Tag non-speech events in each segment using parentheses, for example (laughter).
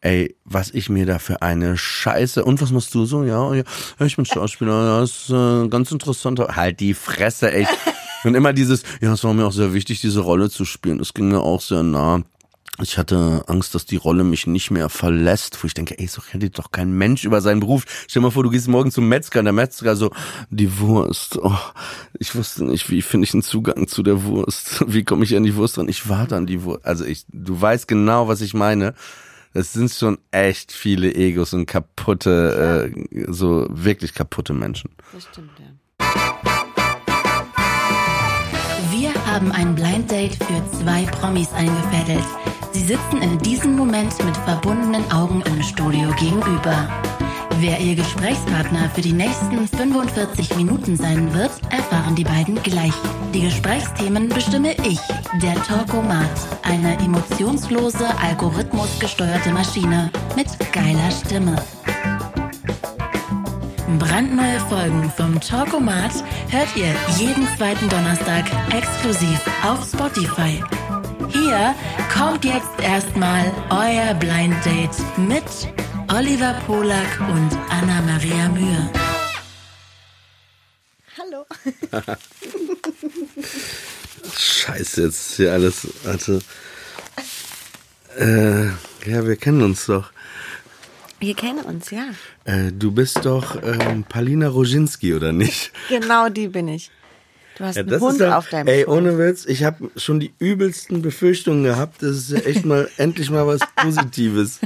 ey, was ich mir da für eine Scheiße. Und was machst du so? Ja, ja ich bin Schauspieler, das ist äh, ganz interessant. Halt die Fresse, ey. (laughs) Und immer dieses, ja, es war mir auch sehr wichtig, diese Rolle zu spielen. Das ging mir auch sehr nah. Ich hatte Angst, dass die Rolle mich nicht mehr verlässt, wo ich denke, ey, so redet doch kein Mensch über seinen Beruf. Stell dir mal vor, du gehst morgen zum Metzger und der Metzger so, die Wurst. Oh, ich wusste nicht, wie finde ich einen Zugang zu der Wurst? (laughs) Wie komme ich an die Wurst dran? Ich warte an die Wurst. Also ich, du weißt genau, was ich meine. Das sind schon echt viele Egos und kaputte, äh, so wirklich kaputte Menschen. Das stimmt, ja. Wir haben ein Blind Date für zwei Promis eingefädelt. Sie sitzen in diesem Moment mit verbundenen Augen im Studio gegenüber. Wer ihr Gesprächspartner für die nächsten 45 Minuten sein wird, erfahren die beiden gleich. Die Gesprächsthemen bestimme ich, der Talkomat, eine emotionslose, algorithmusgesteuerte Maschine mit geiler Stimme. Brandneue Folgen vom Talkomat hört ihr jeden zweiten Donnerstag exklusiv auf Spotify. Hier kommt jetzt erstmal euer Blind Date mit Oliver Polak und Anna-Maria Mühe. Hallo. Scheiße, jetzt ist hier alles, warte. Äh, ja, wir kennen uns doch. Wir kennen uns, ja. Äh, du bist doch ähm, Palina Roginski, oder nicht? Genau die bin ich. Du hast Ja, einen das Hund ja, auf deinem Ey, Schoß. ohne Witz, ich habe schon die übelsten Befürchtungen gehabt. Das ist ja echt mal (laughs) endlich mal was Positives.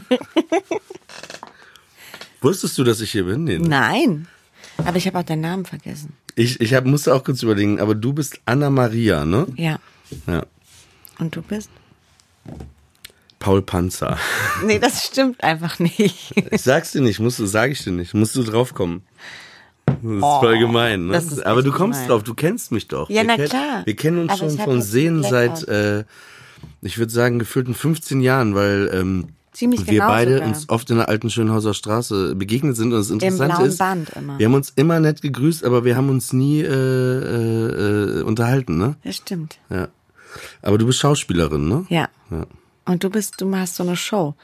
Wusstest du, dass ich hier bin? Nee, ne? Nein. Aber ich habe auch deinen Namen vergessen. Ich, ich hab, musste auch kurz überlegen, aber du bist Anna Maria, ne? Ja. Ja. Und du bist? Paul Panzer. Nee, das stimmt einfach nicht. Ich sag's dir nicht, musst du, sag ich dir nicht. Musst du draufkommen. Das ist voll gemein, ne? Aber du kommst gemein. drauf, du kennst mich doch. Ja, wir na klar. Wir kennen uns Aber schon von Sehen seit, äh, ich würde sagen, gefühlten 15 Jahren, weil ähm, Ziemlich wir genau beide sogar. uns oft in der alten Schönhauser Straße begegnet sind und das Interessante blauen ist, Band immer. wir haben uns immer nett gegrüßt, aber wir haben uns nie äh, äh, äh, unterhalten, ne? Das stimmt. Ja. Aber du bist Schauspielerin, ne? Ja. Ja. Und du bist, du hast so eine Show.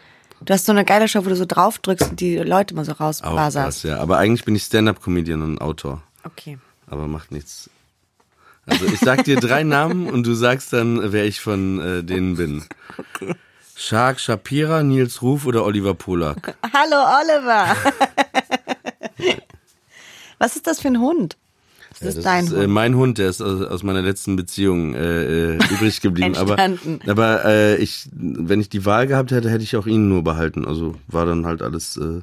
Du hast so eine geile Show, wo du so drauf drückst und die Leute mal so rausbaserst. ja. Aber eigentlich bin ich Stand-up-Comedian und Autor. Okay. Aber macht nichts. Also ich sag dir drei Namen und du sagst dann, wer ich von äh, denen bin. Shark Shapira, Nils Ruf oder Oliver Polak. (laughs) Hallo Oliver. (laughs) Was ist das für ein Hund? Das ist Das dein ist Hund. äh, mein Hund, der ist aus, aus meiner letzten Beziehung äh, äh, (laughs) übrig geblieben. aber aber äh, ich, wenn ich die Wahl gehabt hätte, hätte ich auch ihn nur behalten. Also war dann halt alles äh,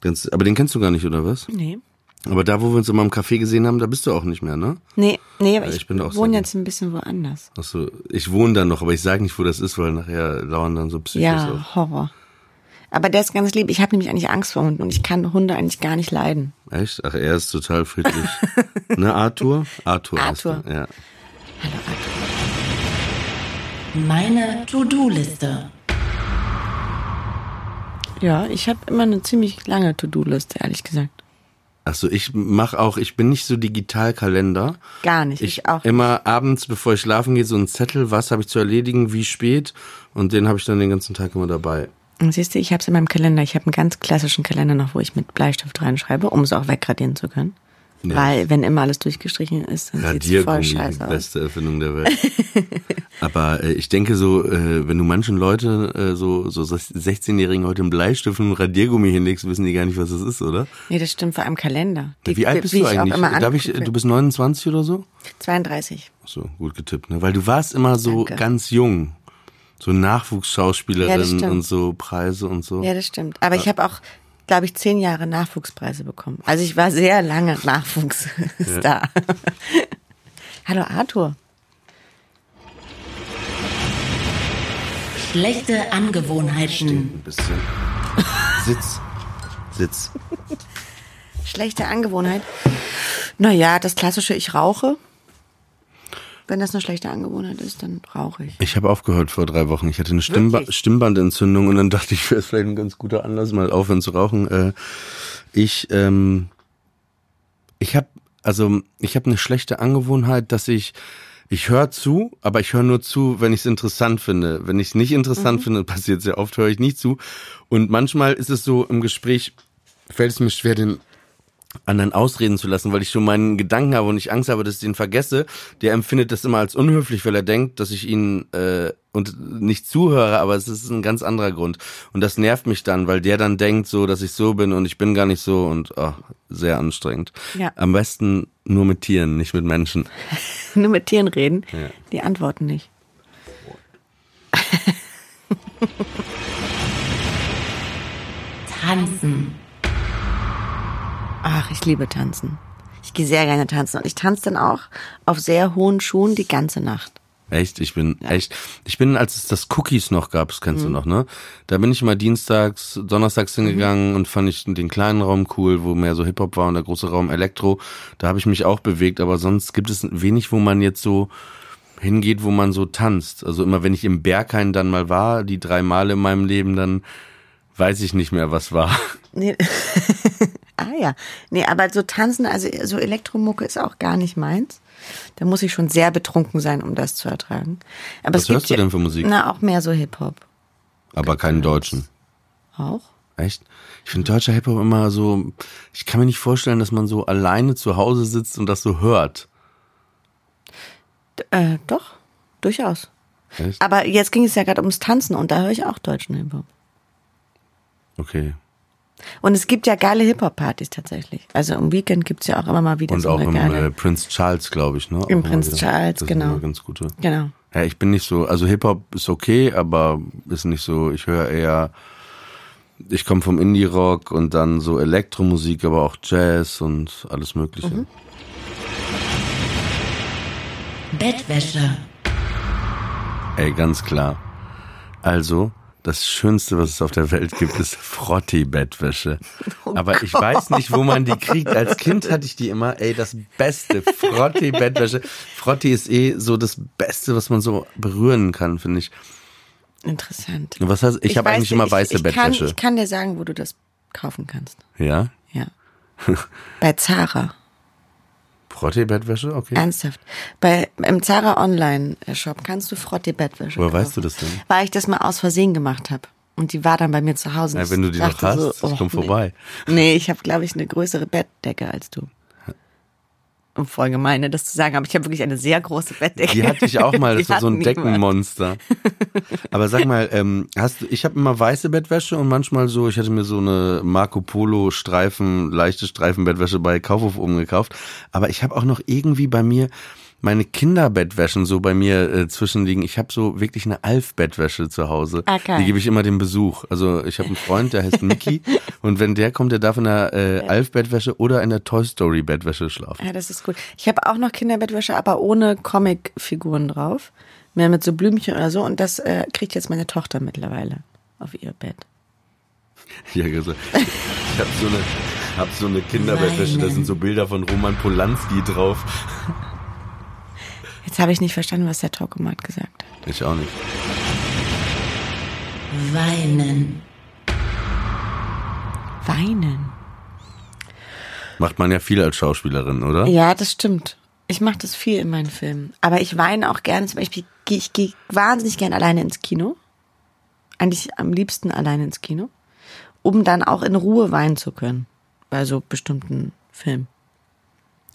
ganz. Aber den kennst du gar nicht, oder was? nee. Aber da, wo wir uns immer im Café gesehen haben, da bist du auch nicht mehr, ne? Nee, nee, aber Ja, ich, ich bin auch wohne jetzt ein bisschen woanders. Achso, ich wohne da noch, aber ich sage nicht, wo das ist, weil nachher lauern dann so Psychos Ja, auf. Horror. Aber der ist ganz lieb. Ich habe nämlich eigentlich Angst vor Hunden und ich kann Hunde eigentlich gar nicht leiden. Echt? Ach, er ist total friedlich. (laughs) ne, Arthur? Arthur. heißt Arthur. er, Ja. Hallo Arthur. Meine To-Do-Liste. Ja, ich habe immer eine ziemlich lange To-Do-Liste, ehrlich gesagt. Achso, ich mach auch, ich bin nicht so Digitalkalender. Gar nicht. Ich Ich, auch. immer abends, bevor ich schlafen gehe, so einen Zettel, was habe ich zu erledigen, wie spät und den habe ich dann den ganzen Tag immer dabei. Siehst du, ich habe es in meinem Kalender. Ich habe einen ganz klassischen Kalender noch, wo ich mit Bleistift reinschreibe, um es auch wegradieren zu können. Ja. Weil, wenn immer alles durchgestrichen ist, dann sieht es voll scheiße aus. beste Erfindung der Welt. (laughs) Aber äh, ich denke so, äh, wenn du manchen Leute, äh, so, so 16-Jährigen heute einen Bleistift und einen Radiergummi hinlegst, wissen die gar nicht, was das ist, oder? Nee, das stimmt vor allem Kalender. Die, Wie alt bist wie du ich eigentlich? Darf ich, angucke. du bist 29 oder so? 32. Ach So, gut getippt, ne? Weil du warst immer so Danke. ganz jung. So Ja, das Nachwuchsschauspielerin stimmt. und so Preise und so. Ja, das stimmt. Aber ich habe auch, glaube ich, zehn Jahre Nachwuchspreise bekommen. Also ich war sehr lange Nachwuchsstar. (laughs) Hallo Arthur. Schlechte Angewohnheiten. Ein bisschen. Sitz. Sitz. Schlechte Angewohnheit. Naja, das klassische, ich rauche. Wenn das eine schlechte Angewohnheit ist, dann rauche ich. Ich habe aufgehört vor drei Wochen. Ich hatte eine Stimmba Wirklich? Stimmbandentzündung und dann dachte ich, (laughs) wäre es vielleicht ein ganz guter Anlass, mal aufhören zu rauchen. Äh, ich, ähm, ich habe, also ich habe eine schlechte Angewohnheit, dass ich Ich höre zu, aber ich höre nur zu, wenn ich es interessant finde. Wenn ich es nicht interessant finde, (laughs) passiert sehr oft, höre ich nicht zu. Und manchmal ist es so im Gespräch, fällt es mir schwer, den anderen ausreden zu lassen, weil ich schon meinen Gedanken habe und ich Angst habe, dass ich den vergesse. Der empfindet das immer als unhöflich, weil er denkt, dass ich ihn äh, und nicht zuhöre, aber es ist ein ganz anderer Grund. Und das nervt mich dann, weil der dann denkt so, dass ich so bin und ich bin gar nicht so und oh, sehr anstrengend. Ja. Am besten nur mit Tieren, nicht mit Menschen. (laughs) Nur mit Tieren reden, Ja. die antworten nicht. Tanzen. Ach, ich liebe tanzen. Ich gehe sehr gerne tanzen und ich tanze dann auch auf sehr hohen Schuhen die ganze Nacht. Echt? Ich bin echt. Ich bin, als es das Cookies noch gab, das Mhm. kennst du noch, ne? Da bin ich immer dienstags, donnerstags hingegangen Mhm. und fand ich den kleinen Raum cool, wo mehr so Hip-Hop war und der große Raum Elektro. Da habe ich mich auch bewegt, aber sonst gibt es wenig, wo man jetzt so hingeht, wo man so tanzt. Also immer, wenn ich im Berghain dann mal war, die drei Male in meinem Leben, dann weiß ich nicht mehr, was war. Nee. (laughs) ah ja. Nee, aber so tanzen, also so Elektromucke ist auch gar nicht meins. Da muss ich schon sehr betrunken sein, um das zu ertragen. Aber Was hörst du ja- denn für Musik? Na, auch mehr so Hip-Hop. Aber keinen deutschen. Auch? Echt? Ich finde deutscher Hip-Hop immer so, ich kann mir nicht vorstellen, dass man so alleine zu Hause sitzt und das so hört. D äh, doch, durchaus. Echt? Aber jetzt ging es ja gerade ums Tanzen und da höre ich auch deutschen Hip-Hop. Okay. Und es gibt ja geile Hip-Hop-Partys tatsächlich. Also im Weekend gibt's ja auch immer mal wieder Und so auch im geile. äh, Prince Charles, glaube ich, ne? Im Prince wieder. Charles, das sind genau. immer ganz gute. genau. Ja, ich bin nicht so, also Hip-Hop ist okay, aber ist nicht so, ich höre eher, ich komme vom Indie-Rock und dann so Elektromusik, aber auch Jazz und alles mögliche. Mhm. Bettwäsche. Ey, ganz klar. Also, das Schönste, was es auf der Welt gibt, ist Frotti-Bettwäsche. Aber ich weiß nicht, wo man die kriegt. Als Kind hatte ich die immer, ey, das Beste, Frotti-Bettwäsche. Frotti ist eh so das Beste, was man so berühren kann, finde ich. Interessant. Was heißt, ich, habe weiß eigentlich immer ich- weiße ich Bettwäsche. Kann, ich kann dir sagen, wo du das kaufen kannst. ja? Ja. Bei Zara. Frotti-Bettwäsche? Okay. Ernsthaft. Bei, Im Zara Online-Shop kannst du Frotti Bettwäsche Woher kaufen. weißt du das denn? Weil ich das mal aus Versehen gemacht habe. Und die war dann bei mir zu Hause. Ja, wenn du die noch hast, so, ich oh, komm nee. vorbei. Nee, ich habe, glaube ich, eine größere Bettdecke als du. Voll gemeine, das zu sagen, aber ich habe wirklich eine sehr große Bettdecke. Die hatte ich auch mal, das (laughs) Die war so ein. Deckenmonster. Aber sag mal, ähm, hast du, ich habe immer weiße Bettwäsche und manchmal so, ich hatte mir so eine Marco Polo Streifen, leichte Streifenbettwäsche bei Kaufhof oben gekauft. Aber ich habe auch noch irgendwie bei mir meine Kinderbettwäschen so bei mir äh, zwischenliegen. Ich habe so wirklich eine Alf-Bettwäsche zu Hause. Ah, geil. Die gebe ich immer dem Besuch. Also ich habe einen Freund, der heißt Mickey (laughs) und wenn der kommt, der darf in der äh, Alf-Bettwäsche oder in der Toy Story Bettwäsche schlafen. Ja, das ist gut. Ich habe auch noch Kinderbettwäsche, aber ohne Comicfiguren drauf. Mehr mit so Blümchen oder so. Und das äh, kriegt jetzt meine Tochter mittlerweile auf ihr Bett. Ja, also, ich habe so eine, hab so eine Kinderbettwäsche, da sind so Bilder von Roman Polanski drauf. Jetzt habe ich nicht verstanden, was der Talkomat gesagt hat. Ich auch nicht. Weinen. Weinen. Macht man ja viel als Schauspielerin, oder? Ja, das stimmt. Ich mache das viel in meinen Filmen. Aber ich weine auch gerne. Zum Beispiel, ich gehe wahnsinnig gerne alleine ins Kino. Eigentlich am liebsten alleine ins Kino. Um dann auch in Ruhe weinen zu können. Bei so bestimmten Filmen.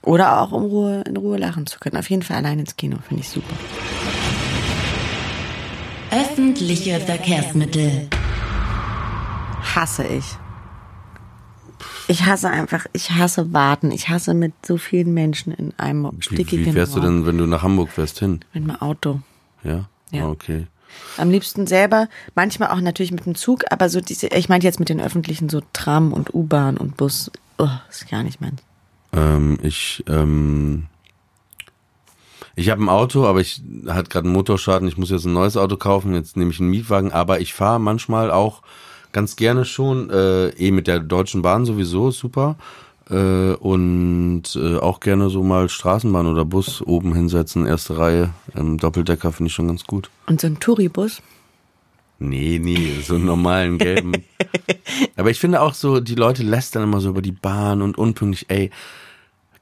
Oder auch um Ruhe, in Ruhe lachen zu können. Auf jeden Fall allein ins Kino. Finde ich super. Öffentliche Verkehrsmittel. Hasse ich. Ich hasse einfach, ich hasse warten. Ich hasse mit so vielen Menschen in einem Wie, stickigen wie fährst du Raum. denn, wenn du nach Hamburg fährst, hin? Mit meinem Auto. Ja? Ja. Ah, Okay. Am liebsten selber, manchmal auch natürlich mit dem Zug, aber so diese, ich meinte jetzt mit den öffentlichen, so Tram und U-Bahn und Bus, oh, ist gar nicht meins. Ähm, ich, ähm, ich habe ein Auto, aber ich hat gerade einen Motorschaden. Ich muss jetzt ein neues Auto kaufen. Jetzt nehme ich einen Mietwagen. Aber ich fahre manchmal auch ganz gerne schon, äh, eh mit der Deutschen Bahn sowieso, super. Äh, und äh, auch gerne so mal Straßenbahn oder Bus oben hinsetzen, erste Reihe. Ähm, Doppeldecker finde ich schon ganz gut. Und so ein Touribus, Nee, nee, so einen normalen gelben. (laughs) Aber ich finde auch so, die Leute lästern immer so über die Bahn und unpünktlich, ey.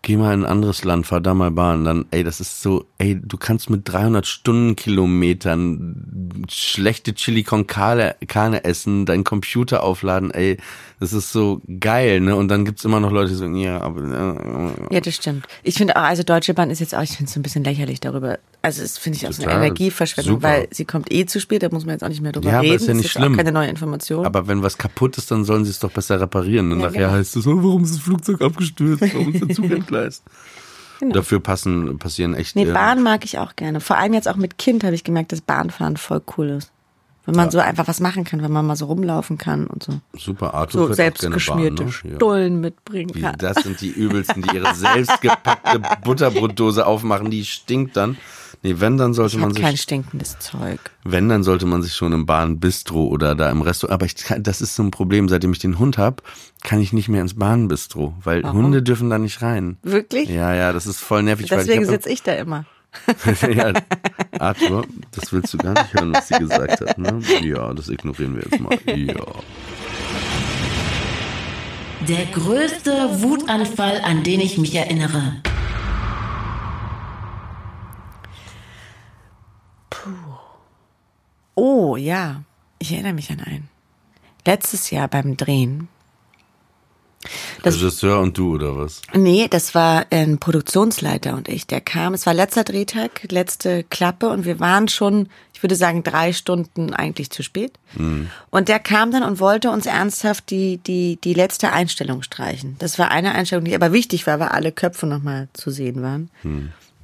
Geh mal in ein anderes Land, fahr da mal Bahn. Dann, ey, das ist so, ey, du kannst mit 300 Stundenkilometern schlechte Chili con Carne, Carne essen, deinen Computer aufladen, ey, das ist so geil, ne? Und dann gibt's immer noch Leute, die sagen, ja, aber, äh, Ja, das stimmt. Ich finde auch, also Deutsche Bahn ist jetzt auch, ich finde es so ein bisschen lächerlich darüber. Also das finde ich auch so eine. Energieverschwendung, Super. weil sie kommt eh zu spät, da muss man jetzt auch nicht mehr drüber Ja, aber reden. ist ja nicht das schlimm. Auch keine neue Information. aber wenn was kaputt ist, dann sollen sie es doch besser reparieren. Und Ja, nachher genau. heißt es, oh, warum ist das Flugzeug abgestürzt? Warum ist der Zug (laughs) entgleist? Genau. Dafür passen, passieren echt. nee, äh, Bahn mag ich auch gerne. Vor allem jetzt auch mit Kind habe ich gemerkt, dass Bahnfahren voll cool ist. Wenn man so einfach was machen kann, wenn man mal so rumlaufen kann und so. Super, Arthur So fährt auch selbst gerne geschmierte Bahn, ne? Ja. Stullen mitbringen Die, kann. das sind die übelsten, die ihre (laughs) selbstgepackte Butterbrotdose aufmachen, die stinkt dann. Nee, wenn, dann sollte Ich man habe kein sich, stinkendes Zeug. wenn, dann sollte man sich schon im Bahnbistro oder da im Restaurant, aber ich, das ist so ein Problem, seitdem ich den Hund hab, kann ich nicht mehr ins Bahnbistro, weil Hunde dürfen da nicht rein. Wirklich? Ja, ja, das ist voll nervig, Deswegen sitze ich da immer. (laughs) ja, Arthur, das willst du gar nicht hören, was sie gesagt hat, ne? Ja, das ignorieren wir jetzt mal. Ja. Der größte Wutanfall, an den ich mich erinnere. Oh ja, ich erinnere mich an einen. Letztes Jahr beim Drehen. Das- Regisseur und du, oder was? Nee, das war ein Produktionsleiter und ich. Der kam, es war letzter Drehtag, letzte Klappe und wir waren schon, ich würde sagen, drei Stunden eigentlich zu spät. Und der kam dann und wollte uns ernsthaft die, die, die letzte Einstellung streichen. Das war eine Einstellung, die aber wichtig war, weil alle Köpfe nochmal zu sehen waren.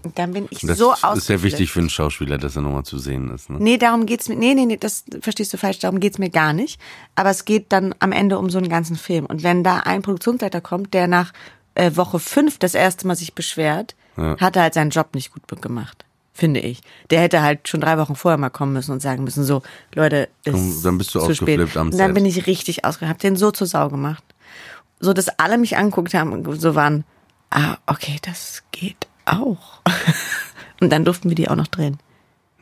Und dann bin ich Das so ist ja ausgeflippt. wichtig für einen Schauspieler, dass er nochmal zu sehen ist. Ne? Nee, darum geht's mir. Nee, nee, nee, das verstehst du falsch. Darum geht's mir gar nicht. Aber es geht dann am Ende um so einen ganzen Film. Und wenn da ein Produktionsleiter kommt, der nach äh, Woche fünf das erste Mal sich beschwert, hat er halt seinen Job nicht gut gemacht. Finde ich. Der hätte halt schon drei Wochen vorher mal kommen müssen und sagen müssen, so, Leute, ist Komm, dann bist du zu spät. ausgeflippt am Und dann Set. bin ich richtig ausgeflippt. Hab den so zur Sau gemacht. So, dass alle mich angeguckt haben und so waren, ah, okay, das geht auch. (laughs) und dann durften wir die auch noch drehen.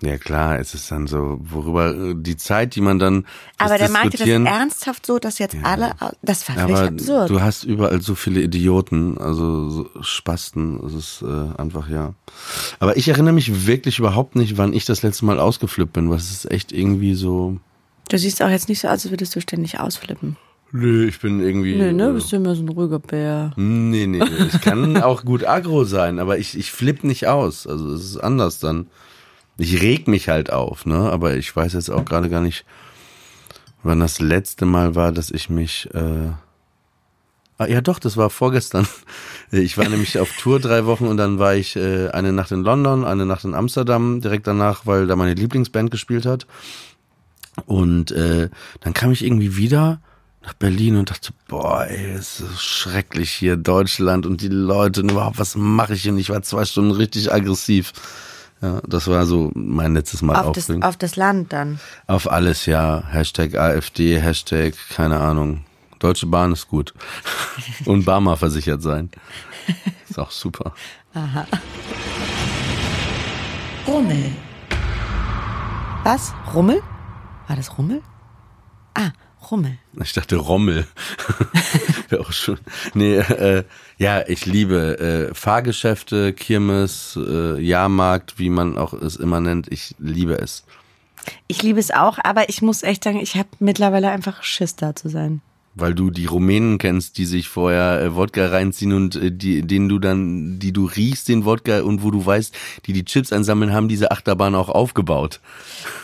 Ja klar, es ist dann so, worüber äh, die Zeit, die man dann Aber der meinte das ernsthaft so, dass jetzt alle, das war völlig aber absurd. du hast überall so viele Idioten, also so Spasten, es ist äh, einfach ja. Aber ich erinnere mich wirklich überhaupt nicht, wann ich das letzte Mal ausgeflippt bin, was ist echt irgendwie so. Du siehst auch jetzt nicht so aus, als würdest du ständig ausflippen. Nö, ich bin irgendwie. Nö, ne? äh, Bist du immer so ein ruhiger Bär. Nee, nee, nee. Ich kann (laughs) auch gut aggro sein, aber ich, ich flipp nicht aus. Also es ist anders dann. Ich reg mich halt auf, ne? Aber ich weiß jetzt auch gerade gar nicht, wann das letzte Mal war, dass ich mich. Äh ah, ja, doch, das war vorgestern. (laughs) Ich war nämlich auf Tour drei Wochen und dann war ich äh, eine Nacht in London, eine Nacht in Amsterdam, direkt danach, weil da meine Lieblingsband gespielt hat. Und äh, dann kam ich irgendwie wieder nach Berlin und dachte, boah, ey, es ist schrecklich hier, Deutschland und die Leute und überhaupt, was mache ich hier? Und ich war zwei Stunden richtig aggressiv. Ja, das war so mein letztes Mal Auf das, auf das Land dann. Auf alles, ja. Hashtag AfD, Hashtag, keine Ahnung. Deutsche Bahn ist gut. (laughs) Und Barmer versichert sein. Ist auch super. Rummel. Was? Rummel? War das Rummel? Ah, Rummel. Ich dachte Rommel. (laughs) Wäre auch schon. Nee, äh, ja, ich liebe äh, Fahrgeschäfte, Kirmes, äh, Jahrmarkt, wie man auch es immer nennt. Ich liebe es. Ich liebe es auch, aber ich muss echt sagen, ich habe mittlerweile einfach Schiss da zu sein. Weil du die Rumänen kennst, die sich vorher äh, Wodka reinziehen und äh, die, denen du dann, die du riechst, den Wodka und wo du weißt, die die Chips einsammeln, haben diese Achterbahn auch aufgebaut.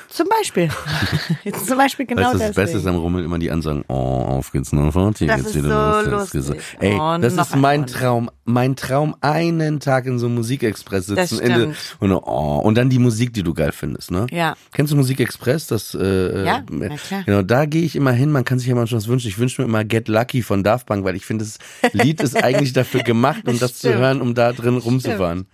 Zum Beispiel. (laughs) Jetzt zum Beispiel genau weißt das deswegen. Beste ist am Rummel immer die Ansagen, oh, auf geht's noch Party, Das jetzt ist wieder so los. das lustig. Ey, Oh, das ist mein ein Traum, mein Traum, einen Tag in so einem Musikexpress Das sitzen Ende, und, oh, und dann die Musik, die du geil findest, ne? Ja. Kennst du Musikexpress? Das, äh, Ja, äh, na klar. Genau, da gehe ich immer hin, man kann sich ja manchmal was wünschen. Ich wünsche mir immer Get Lucky von Daft Punk, weil ich finde, das Lied ist (laughs) eigentlich dafür gemacht, um das zu Stimmt. hören, um da drin rumzufahren.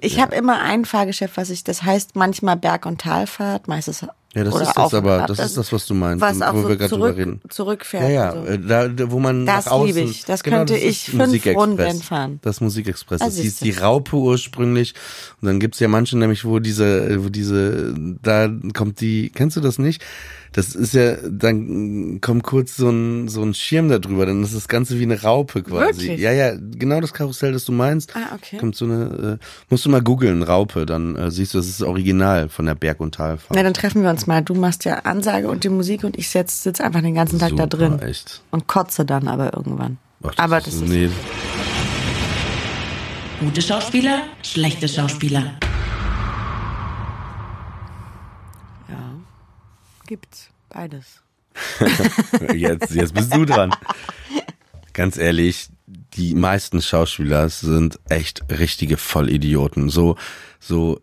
Ich ja. habe immer ein Fahrgeschäft, was ich, das heißt manchmal Berg- und Talfahrt, meistens. Ja, das oder ist das aber, ab. das ist das, was du meinst, was auch wo so wir gerade drüber zurück, reden. zurückfährt. Ja, ja, so. äh, da, wo man Das nach außen, liebe ich. Das genau, könnte das ich fünf. Runden fahren. Das Musikexpress. Ah, Das hieß die Raupe ursprünglich. Und dann gibt's ja manche nämlich, wo diese, wo diese, da kommt die, kennst du das nicht? Das ist ja, dann kommt kurz so ein, so ein Schirm da drüber, dann ist das Ganze wie eine Raupe quasi. Wirklich? Ja, ja, genau das Karussell, das du meinst. Ah, okay. Kommt so eine, äh, musst du mal googeln, Raupe, dann äh, siehst du, das ist das Original von der Berg- und Talfahrt. Na, dann treffen wir uns mal. Du machst ja Ansage und die Musik und ich sitze sitz einfach den ganzen Tag da Super, drin. echt. Und kotze dann aber irgendwann. Ach, aber das ist. nee, Gute Schauspieler, schlechte Schauspieler. Gibt's. Beides. (laughs) jetzt, jetzt bist du dran. Ganz ehrlich, die meisten Schauspieler sind echt richtige Vollidioten. So, so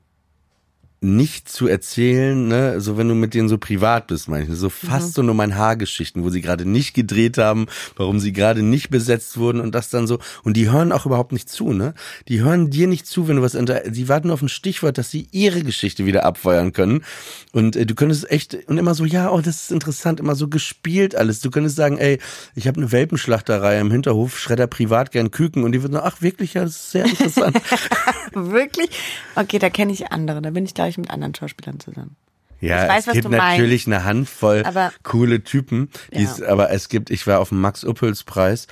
nicht zu erzählen, ne, so wenn du mit denen so privat bist, meine ich, so fast so nur mein Haargeschichten, wo sie gerade nicht gedreht haben, warum sie gerade nicht besetzt wurden und das dann so und die hören auch überhaupt nicht zu, ne? Die hören dir nicht zu, wenn du was sie warten auf ein Stichwort, dass sie ihre Geschichte wieder abfeuern können und äh, du könntest echt und immer so, ja, oh, das ist interessant, immer so gespielt alles. Du könntest sagen, ey, ich habe eine Welpenschlachterei im Hinterhof, schredder privat gern Küken und die würden ach wirklich, ja, das ist sehr interessant. (laughs) (laughs) Wirklich? Okay, da kenne ich andere. Da bin ich, glaube ich, mit anderen Schauspielern zusammen. Ja, Ich weiß, es gibt du meinst. natürlich eine Handvoll Aber- coole Typen. Die Ja. es, aber es gibt, ich war auf dem Max-Uppels-Preis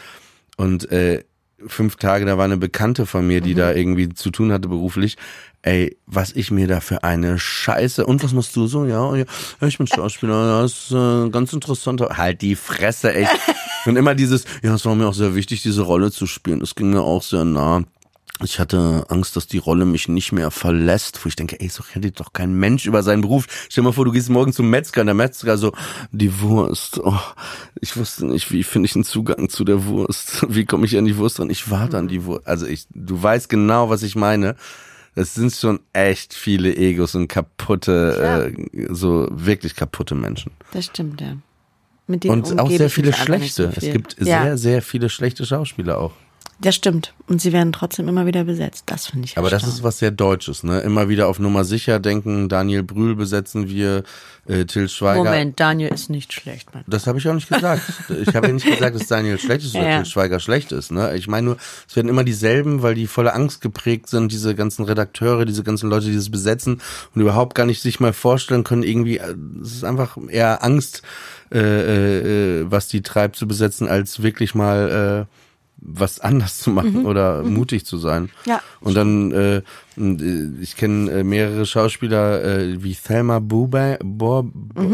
und äh, fünf Tage, da war eine Bekannte von mir, Mhm. die da irgendwie zu tun hatte beruflich. Ey, was ich mir da für eine Scheiße. Und was machst du so? Ja, ja ich bin Schauspieler, (laughs) das ist äh, ganz interessant. Halt die Fresse, echt. (laughs) Und immer dieses, ja, es war mir auch sehr wichtig, diese Rolle zu spielen. Das ging mir auch sehr nah. Ich hatte Angst, dass die Rolle mich nicht mehr verlässt, wo ich denke, ey, so redet doch kein Mensch über seinen Beruf. Stell dir mal vor, du gehst morgen zum Metzger und der Metzger so, die Wurst, oh, ich wusste nicht, wie finde ich einen Zugang zu der Wurst? (laughs) Wie komme ich an die Wurst dran? Ich warte an die Wurst. Also ich, du weißt genau, was ich meine. Es sind schon echt viele Egos und kaputte, äh, so wirklich kaputte Menschen. Das stimmt, ja. Mit denen Und auch sehr viele schlechte. so es viel. gibt ja, sehr, sehr viele schlechte Schauspieler auch. Das stimmt. Und sie werden trotzdem immer wieder besetzt. Das finde ich Aber das ist was sehr Deutsches, ne? Immer wieder auf Nummer sicher denken, Daniel Brühl besetzen wir, äh, Till Schweiger. Moment, Daniel ist nicht schlecht, Mann. Das habe ich auch nicht gesagt. (laughs) Ich habe ja nicht gesagt, dass Daniel schlecht ist oder Ja. Till Schweiger schlecht ist. Ne? Ich meine nur, es werden immer dieselben, weil die voller Angst geprägt sind, diese ganzen Redakteure, diese ganzen Leute, die das besetzen und überhaupt gar nicht sich mal vorstellen können, irgendwie, äh, es ist einfach eher Angst, äh, äh, äh, was die treibt zu besetzen, als wirklich mal äh, was anders zu machen oder mutig zu sein. Mhm. Ja. Und dann, äh, äh, ich kenne äh, mehrere Schauspieler äh, wie Thelma Boba, Bo,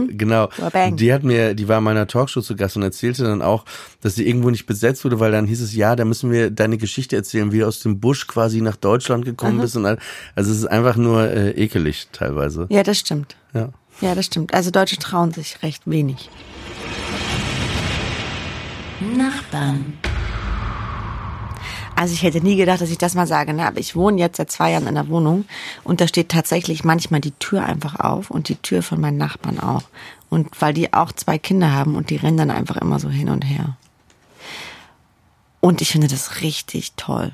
genau. Burbank. Die hat mir, die war in meiner Talkshow zu Gast und erzählte dann auch, dass sie irgendwo nicht besetzt wurde, weil dann hieß es, ja, da müssen wir deine Geschichte erzählen, wie du aus dem Busch quasi nach Deutschland gekommen bist und all, also es ist einfach nur äh, ekelig teilweise. Ja, das stimmt. Ja. Ja, das stimmt. Also Deutsche trauen sich recht wenig. Nachbarn. Also ich hätte nie gedacht, dass ich das mal sage, ne? aber ich wohne jetzt seit zwei Jahren in der Wohnung und da steht tatsächlich manchmal die Tür einfach auf und die Tür von meinen Nachbarn auch. Und weil die auch zwei Kinder haben und die rennen dann einfach immer so hin und her. Und ich finde das richtig toll.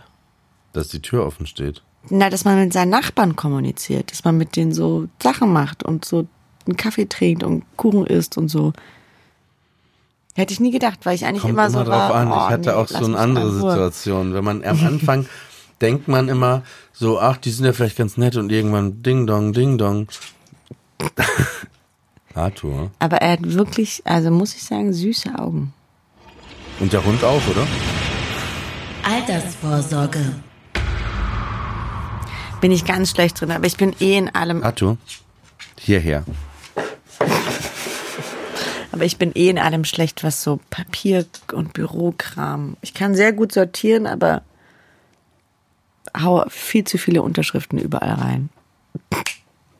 Dass die Tür offen steht. Na, dass man mit seinen Nachbarn kommuniziert, dass man mit denen so Sachen macht und so einen Kaffee trinkt und Kuchen isst und so. Hätte ich nie gedacht, weil ich eigentlich Kommt immer immer, so drauf war. an. oh, ich hatte nee, auch so eine andere. Situation. Wenn man am Anfang (laughs) denkt man immer so, ach, die sind ja vielleicht ganz nett und irgendwann Ding Dong, Ding Dong. (laughs) Arthur. Aber er hat wirklich, also muss ich sagen, süße Augen. Und der Hund auch, oder? Altersvorsorge. Bin ich ganz schlecht drin, aber ich bin eh in allem, Arthur, hierher. Aber ich bin eh in allem schlecht, was so Papier und Bürokram. Ich kann sehr gut sortieren, aber hau viel zu viele Unterschriften überall rein.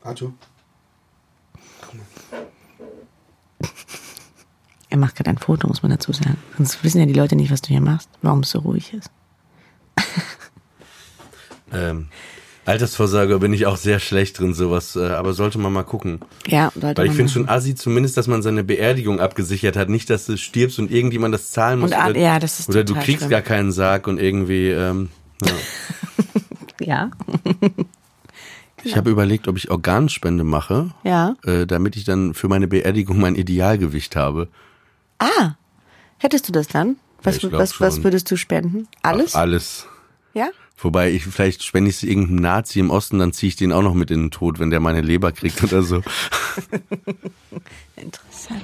Arthur. Er macht gerade ein Foto, muss man dazu sagen. Sonst wissen ja die Leute nicht, was du hier machst, warum es so ruhig ist. Ähm, Altersvorsorge bin ich auch sehr schlecht drin, sowas, äh, aber sollte man mal gucken. Ja, sollte Weil ich finde schon assi zumindest, dass man seine Beerdigung abgesichert hat. Nicht, dass du stirbst und irgendjemand das zahlen muss. Und oder, ja, das ist oder du kriegst schlimm. gar keinen Sarg und irgendwie, ähm, ja. (laughs) Ja. Ich habe überlegt, ob ich Organspende mache, Ja. äh, damit ich dann für meine Beerdigung mein Idealgewicht habe. Ah, hättest du das dann? Was, glaub was, was würdest du spenden? Alles? Ach, alles. Ja? Wobei ich vielleicht spende ich es irgendeinem Nazi im Osten, dann ziehe ich den auch noch mit in den Tod, wenn der meine Leber kriegt oder so. (laughs) Interessant.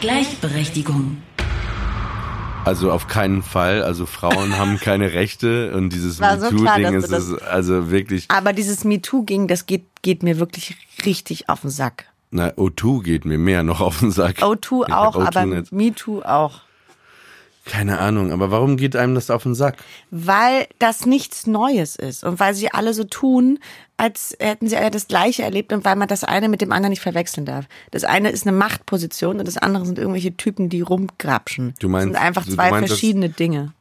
Gleichberechtigung. Also auf keinen Fall. Also Frauen (laughs) haben keine Rechte und dieses so MeToo-Ding dass ist, ist also wirklich. Aber dieses MeToo-Ging, das geht, geht mir wirklich richtig auf den Sack. Na, O2 geht mir mehr noch auf den Sack. O2 Ich auch, hab O2 aber. MeToo auch. Keine Ahnung, aber warum geht einem das auf den Sack? Weil das nichts Neues ist und weil sie alle so tun, als hätten sie alle das Gleiche erlebt und weil man das eine mit dem anderen nicht verwechseln darf. Das eine ist eine Machtposition und das andere sind irgendwelche Typen, die rumgrapschen. Du meinst- das sind einfach zwei meinst, verschiedene Dinge.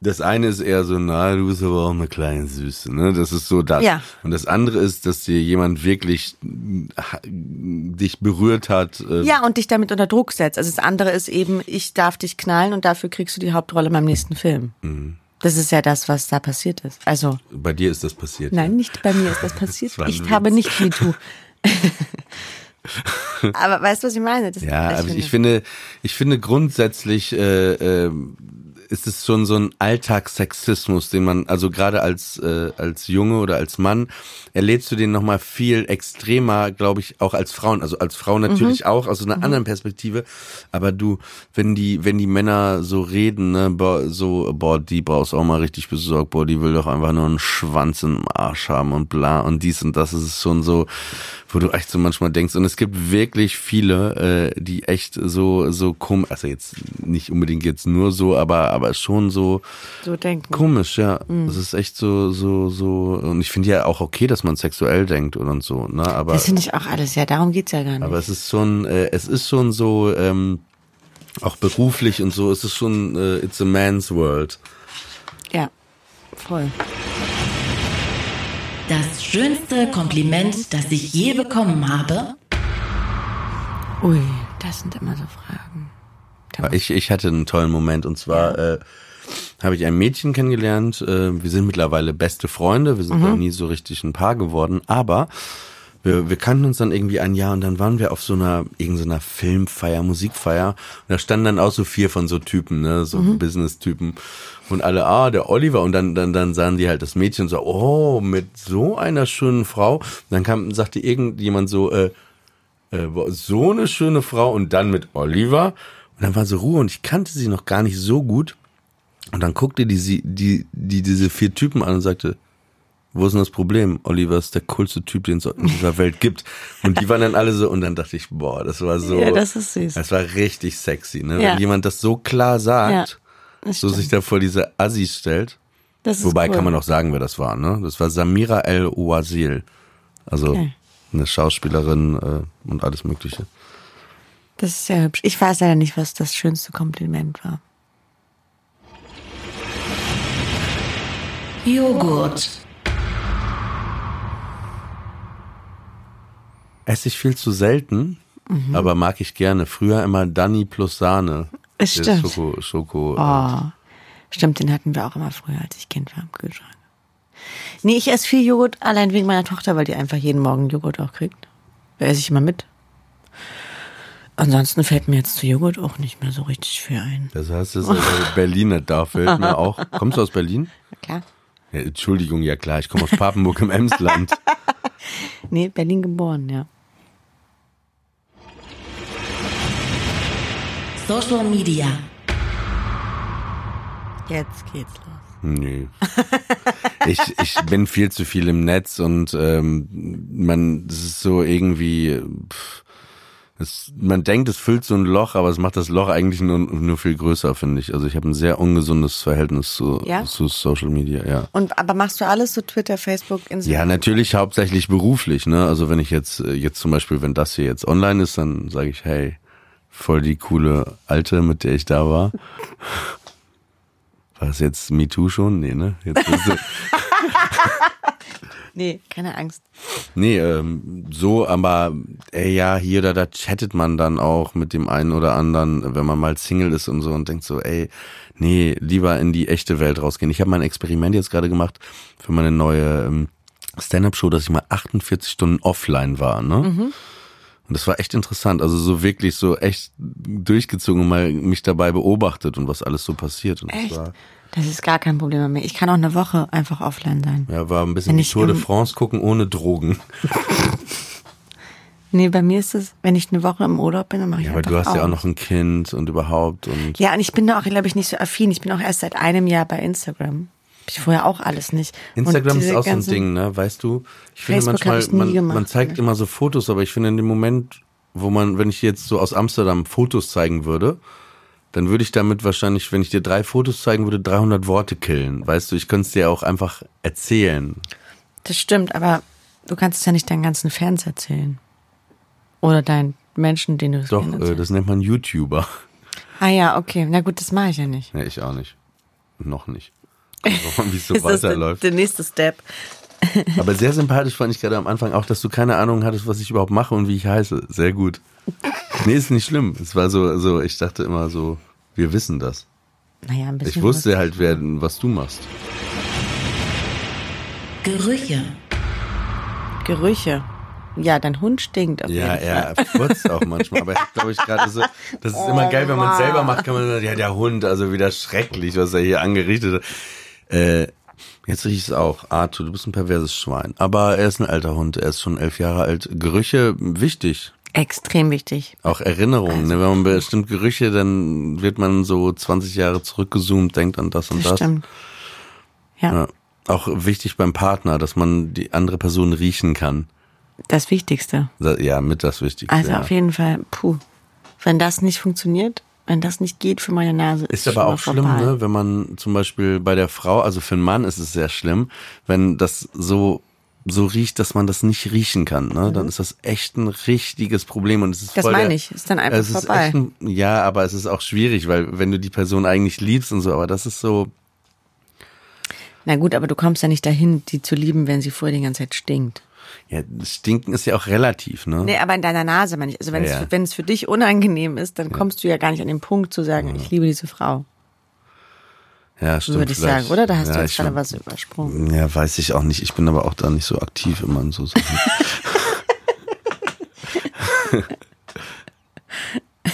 Das eine ist eher so, na, du bist aber auch eine kleine Süße, ne? Das ist so das. Ja. Und das andere ist, dass dir jemand wirklich dich berührt hat. Äh, Ja, und dich damit unter Druck setzt. Also das andere ist eben, ich darf dich knallen und dafür kriegst du die Hauptrolle in meinem nächsten Film. Mhm. Das ist ja das, was da passiert ist. Also, Bei dir ist das passiert. nein, nicht bei mir ist das (laughs) passiert. Das ich Witz. habe nicht MeToo. (laughs) Aber weißt du, was ich meine? Das, Ja, das aber ich finde, ich finde grundsätzlich äh, äh, ist es schon so ein Alltagssexismus, den man, also gerade als äh, als Junge oder als Mann erlebst du den noch mal viel extremer, glaube ich, auch als Frauen. Also als Frau natürlich auch aus einer anderen Perspektive. Aber du, wenn die, wenn die Männer so reden, ne, boah, so, boah, die brauchst auch mal richtig besorgt, boah, die will doch einfach nur einen Schwanz im Arsch haben und bla und dies und das ist es schon so, wo du echt so manchmal denkst. Und es gibt wirklich viele, äh, die echt so, so komisch, also jetzt nicht unbedingt jetzt nur so, aber, aber schon so so denken. komisch, ja. Es ist echt so, so, so, und ich finde ja auch okay, dass man sexuell denkt und so, ne, aber. Das finde ich auch alles, ja, darum geht's ja gar nicht. Aber es ist schon, äh, es ist schon so, ähm, auch beruflich und so, es ist schon, äh, it's a man's world. ja, voll. Das schönste Kompliment, das ich je bekommen habe. Ui, das sind immer so Fragen. Ich, ich hatte einen tollen Moment und zwar äh, habe ich ein Mädchen kennengelernt. Äh, wir sind mittlerweile beste Freunde. Wir sind noch nie so richtig ein Paar geworden, aber wir, wir kannten uns dann irgendwie ein Jahr und dann waren wir auf so einer irgendeiner Filmfeier, Musikfeier und da standen dann auch so vier von so Typen, ne, so Business-Typen und alle, ah, der Oliver und dann dann dann sahen die halt das Mädchen und so, oh, mit so einer schönen Frau. Und dann kam sagte irgendjemand so, äh, äh, so eine schöne Frau und dann mit Oliver. Und dann war so Ruhe und ich kannte sie noch gar nicht so gut. Und dann guckte die, die, die diese vier Typen an und sagte, wo ist denn das Problem? Oliver ist der coolste Typ, den es in dieser Welt gibt. Und die waren dann alle so, und dann dachte ich, boah, das war so. Ja, das ist süß. Das war richtig sexy, ne? Ja. Wenn jemand das so klar sagt, Ja, so sich da vor diese Assis stellt. Das ist Wobei cool. kann man auch sagen, wer das war, ne? Das war Samira El Ouazil. Also Okay. eine Schauspielerin äh, und alles Mögliche. Das ist sehr hübsch. Ich weiß leider nicht, was das schönste Kompliment war. Joghurt. Esse ich viel zu selten, aber mag ich gerne. Früher immer Danny plus Sahne. Es stimmt. Schoko, Schoko. äh, Oh, stimmt, den hatten wir auch immer früher, als ich Kind war im Kühlschrank. Nee, ich esse viel Joghurt, allein wegen meiner Tochter, weil die einfach jeden Morgen Joghurt auch kriegt. Da esse ich immer mit. Ansonsten fällt mir jetzt zu Joghurt auch nicht mehr so richtig viel ein. Das heißt, das ist Berliner da fällt mir auch. (laughs) Kommst du aus Berlin? Na klar. Ja, Entschuldigung, ja klar, ich komme aus Papenburg im Emsland. (laughs) Nee, Berlin geboren, ja. Social Media. Jetzt geht's los. Nee. Ich, ich bin viel zu viel im Netz und ähm, man, das ist so irgendwie, pff, es, man denkt, es füllt so ein Loch, aber es macht das Loch eigentlich nur, nur viel größer, finde ich. Also ich habe ein sehr ungesundes Verhältnis zu, Ja? zu Social Media, ja. Und aber machst du alles so Twitter, Facebook, Ja, Instagram? natürlich hauptsächlich beruflich, ne? Also wenn ich jetzt, äh, jetzt zum Beispiel, wenn das hier jetzt online ist, dann sage ich, hey, voll die coole Alte, mit der ich da war. War das jetzt MeToo schon? Nee, ne? Jetzt bist du, (laughs) Nee, keine Angst. nee, ähm, so, aber ey, ja, hier oder da chattet man dann auch mit dem einen oder anderen, wenn man mal Single ist und so und denkt so, ey, nee, lieber in die echte Welt rausgehen. Ich habe mal ein Experiment jetzt gerade gemacht für meine neue ähm, Stand-up-Show, dass ich mal 48 Stunden offline war, ne? Und das war echt interessant. Also so wirklich so echt durchgezogen und mal mich dabei beobachtet und was alles so passiert. Und Echt? das war, Das ist gar kein Problem bei mir. Ich kann auch eine Woche einfach offline sein. Ja, war ein bisschen die Tour de France gucken ohne Drogen. (laughs) Nee, bei mir ist es, wenn ich eine Woche im Urlaub bin, dann mache ich Ja, aber du hast ja auch noch ein Kind und überhaupt und Ja, und ich bin da auch, glaube ich, nicht so affin. Ich bin auch erst seit einem Jahr bei Instagram. Hab Ich vorher auch alles nicht. Instagram ist auch so ein Ding, ne? Weißt du? Ich finde Facebook hab manchmal, man, gemacht, man zeigt ne? immer so Fotos, aber ich finde in dem Moment, wo man, wenn ich jetzt so aus Amsterdam Fotos zeigen würde, dann würde ich damit wahrscheinlich, wenn ich dir drei Fotos zeigen würde, 300 Worte killen. Weißt du, ich könnte es dir auch einfach erzählen. Das stimmt, aber du kannst es ja nicht deinen ganzen Fans erzählen. Oder deinen Menschen, den du es Doch, äh, das nennt man YouTuber. Ah ja, okay. Na gut, das mache ich ja nicht. Ja, ich auch nicht. Noch nicht. (laughs) Wie es so Ist das der, weiterläuft. der nächste Step? (laughs) Aber sehr sympathisch fand ich gerade am Anfang auch, dass du keine Ahnung hattest, was ich überhaupt mache und wie ich heiße. Sehr gut. Nee, ist nicht schlimm. Es war so, so, ich dachte immer so, wir wissen das. Naja, ein bisschen. Ich wusste halt, wer, was du machst. Gerüche. Gerüche. Ja, dein Hund stinkt auf Ja, jeden er Fall. furzt auch manchmal. Aber ich glaube ich gerade so, das ist (laughs) immer geil, wenn man es selber macht, kann man sagen, ja, der Hund, also wieder schrecklich, was er hier angerichtet hat. Äh, jetzt riech ich es auch. Arthur, du bist ein perverses Schwein. Aber er ist ein alter Hund, er ist schon elf Jahre alt. Gerüche, wichtig. Extrem wichtig. Auch Erinnerungen. ne? Wenn man bestimmt Gerüche, dann wird man so 20 Jahre zurückgezoomt, denkt an das und Das das. stimmt. Ja, Ja. Auch wichtig beim Partner, dass man die andere Person riechen kann. das Wichtigste. Ja, mit das Wichtigste. Also ja. auf jeden Fall, puh. Wenn das nicht funktioniert, wenn das nicht geht für meine Nase, ist, Ist aber auch schlimm, vorbei. ne, wenn man zum Beispiel bei der Frau, also für einen Mann ist es sehr schlimm, wenn das so so riecht, dass man das nicht riechen kann, ne? Dann ist das echt ein richtiges Problem und es ist Mhm. Das voll meine der- ich, ist dann einfach es ist vorbei. Echt ein, ja, aber es ist auch schwierig, weil wenn du die Person eigentlich liebst und so, aber das ist so, Na gut, aber du kommst ja nicht dahin, die zu lieben, wenn sie vorher die ganze Zeit stinkt. Ja, stinken ist ja auch relativ, ne? Nee, aber in deiner Nase meine ich. Also wenn, Ja, es, ja. wenn es für dich unangenehm ist, dann kommst du ja gar nicht an den Punkt zu sagen, ich liebe diese Frau. ja, stimmt. Würde ich vielleicht. sagen, oder? Da hast du jetzt gerade was übersprungen. Ja, weiß ich auch nicht. Ich bin aber auch da nicht so aktiv immer in so Sachen. (laughs)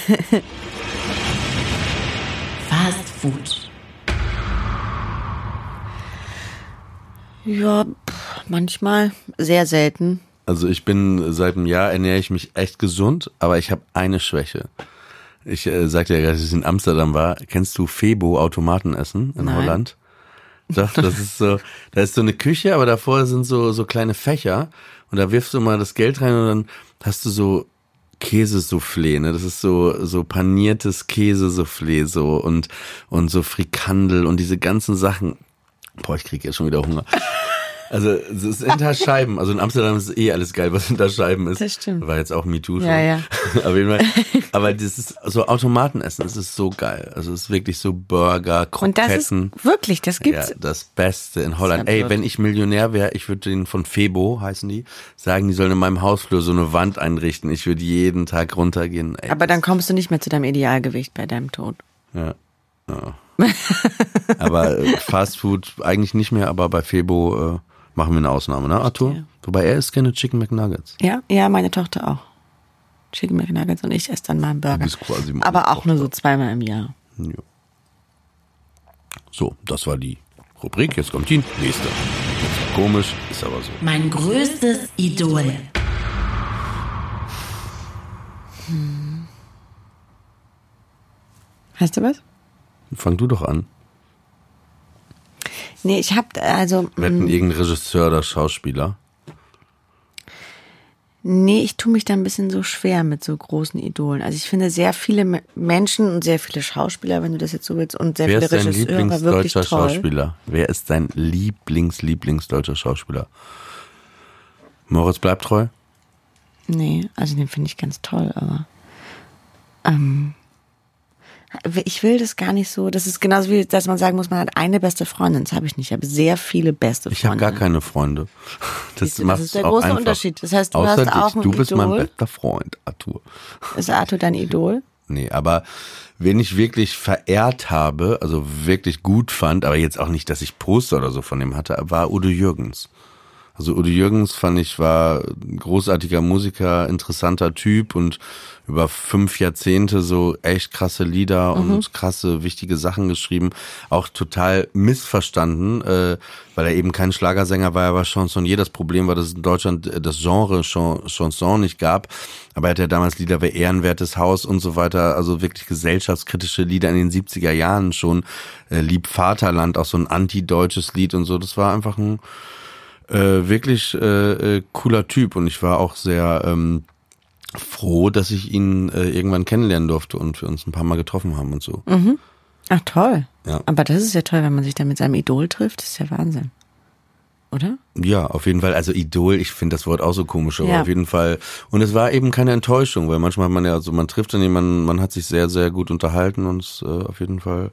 (laughs) Fast Food. Ja, pff, manchmal, sehr selten. Also ich bin seit einem Jahr ernähre ich mich echt gesund, aber ich habe eine Schwäche. Ich äh, sagte ja gerade, dass ich in Amsterdam war. Kennst du Febo Automatenessen in Nein. Holland? Doch, das ist so, da ist so eine Küche, aber davor sind so so kleine Fächer und da wirfst du mal das Geld rein und dann hast du so Käsesoufflé, ne? Das ist so so paniertes Käsesoufflé so und und so Frikandel und diese ganzen Sachen. Boah, ich krieg jetzt schon wieder Hunger. Also es ist hinter Scheiben. Also in Amsterdam ist eh alles geil, was hinter Scheiben ist. Das stimmt. War jetzt auch MeToo schon. Ja, ja. (laughs) Auf jeden Fall. Aber das ist so Automatenessen, das ist so geil. Also es ist wirklich so Burger, Und das ist Kroketten. wirklich, das gibt's. Ja, das Beste in Holland. Ey, wenn ich Millionär wäre, ich würde den von Febo, heißen die, sagen, die sollen in meinem Hausflur so eine Wand einrichten. Ich würde jeden Tag runtergehen. Ey, Aber dann kommst du nicht mehr zu deinem Idealgewicht bei deinem Tod. ja. ja. (laughs) aber äh, Fast Food eigentlich nicht mehr, aber bei Febo äh, machen wir eine Ausnahme, ne, Arthur? Wobei er isst gerne Chicken McNuggets. Ja, ja, meine Tochter auch. Chicken McNuggets und ich esse dann mal einen Burger. bist quasi meine Aber auch nur so zweimal im Jahr. Ja. So, das war die Rubrik. Jetzt kommt die nächste. Komisch, ist aber so. Mein größtes Idol. Weißt du was? Fang du doch an. Nee, ich hab, also, Wetten irgendein Regisseur oder Schauspieler. nee, ich tue mich da ein bisschen so schwer mit so großen Idolen. Also ich finde sehr viele Me- Menschen und sehr viele Schauspieler, wenn du das jetzt so willst, und sehr Wer viele ist dein Regisseure wirklich Lieblingsdeutscher toll. Schauspieler? Wer ist dein Lieblings-Lieblingsdeutscher Schauspieler? Moritz bleibt treu? Nee, also den finde ich ganz toll, aber ähm, ich will das gar nicht so. Das ist genauso wie, dass man sagen muss, man hat eine beste Freundin. Das habe ich nicht. Ich habe sehr viele beste Ich habe gar keine Freunde. Das, du, das ist der große einfach. Unterschied. Das heißt, du Außer hast dich. auch ein Du bist mein Idol. bester Freund, Arthur. Ist Arthur dein Idol? Nee, aber wen ich wirklich verehrt habe, also wirklich gut fand, aber jetzt auch nicht, dass ich Poster oder so von ihm hatte, war Udo Jürgens. Also Udo Jürgens fand ich war ein großartiger Musiker, interessanter Typ und über fünf Jahrzehnte so echt krasse Lieder und krasse wichtige Sachen geschrieben. Auch total missverstanden, äh, weil er eben kein Schlagersänger war, er war Chansonnier. Das Problem war, dass es in Deutschland äh, das Genre Chan Chanson nicht gab. Aber er hatte ja damals Lieder wie Ehrenwertes Haus und so weiter, also wirklich gesellschaftskritische Lieder in den 70er Jahren schon. Äh, Lieb Vaterland, auch so ein antideutsches Lied und so. Das war einfach ein äh, wirklich äh, äh, cooler Typ und ich war auch sehr ähm, froh, dass ich ihn äh, irgendwann kennenlernen durfte und wir uns ein paar Mal getroffen haben und so. Ach toll. Ja. Aber das ist ja toll, wenn man sich dann mit seinem Idol trifft. Das ist ja Wahnsinn. Oder? Ja, auf jeden Fall. Also Idol, ich finde das Wort auch so komisch, aber Ja. auf jeden Fall. Und es war eben keine Enttäuschung, weil manchmal hat man ja, also man trifft dann jemanden, man hat sich sehr, sehr gut unterhalten und ist äh, auf jeden Fall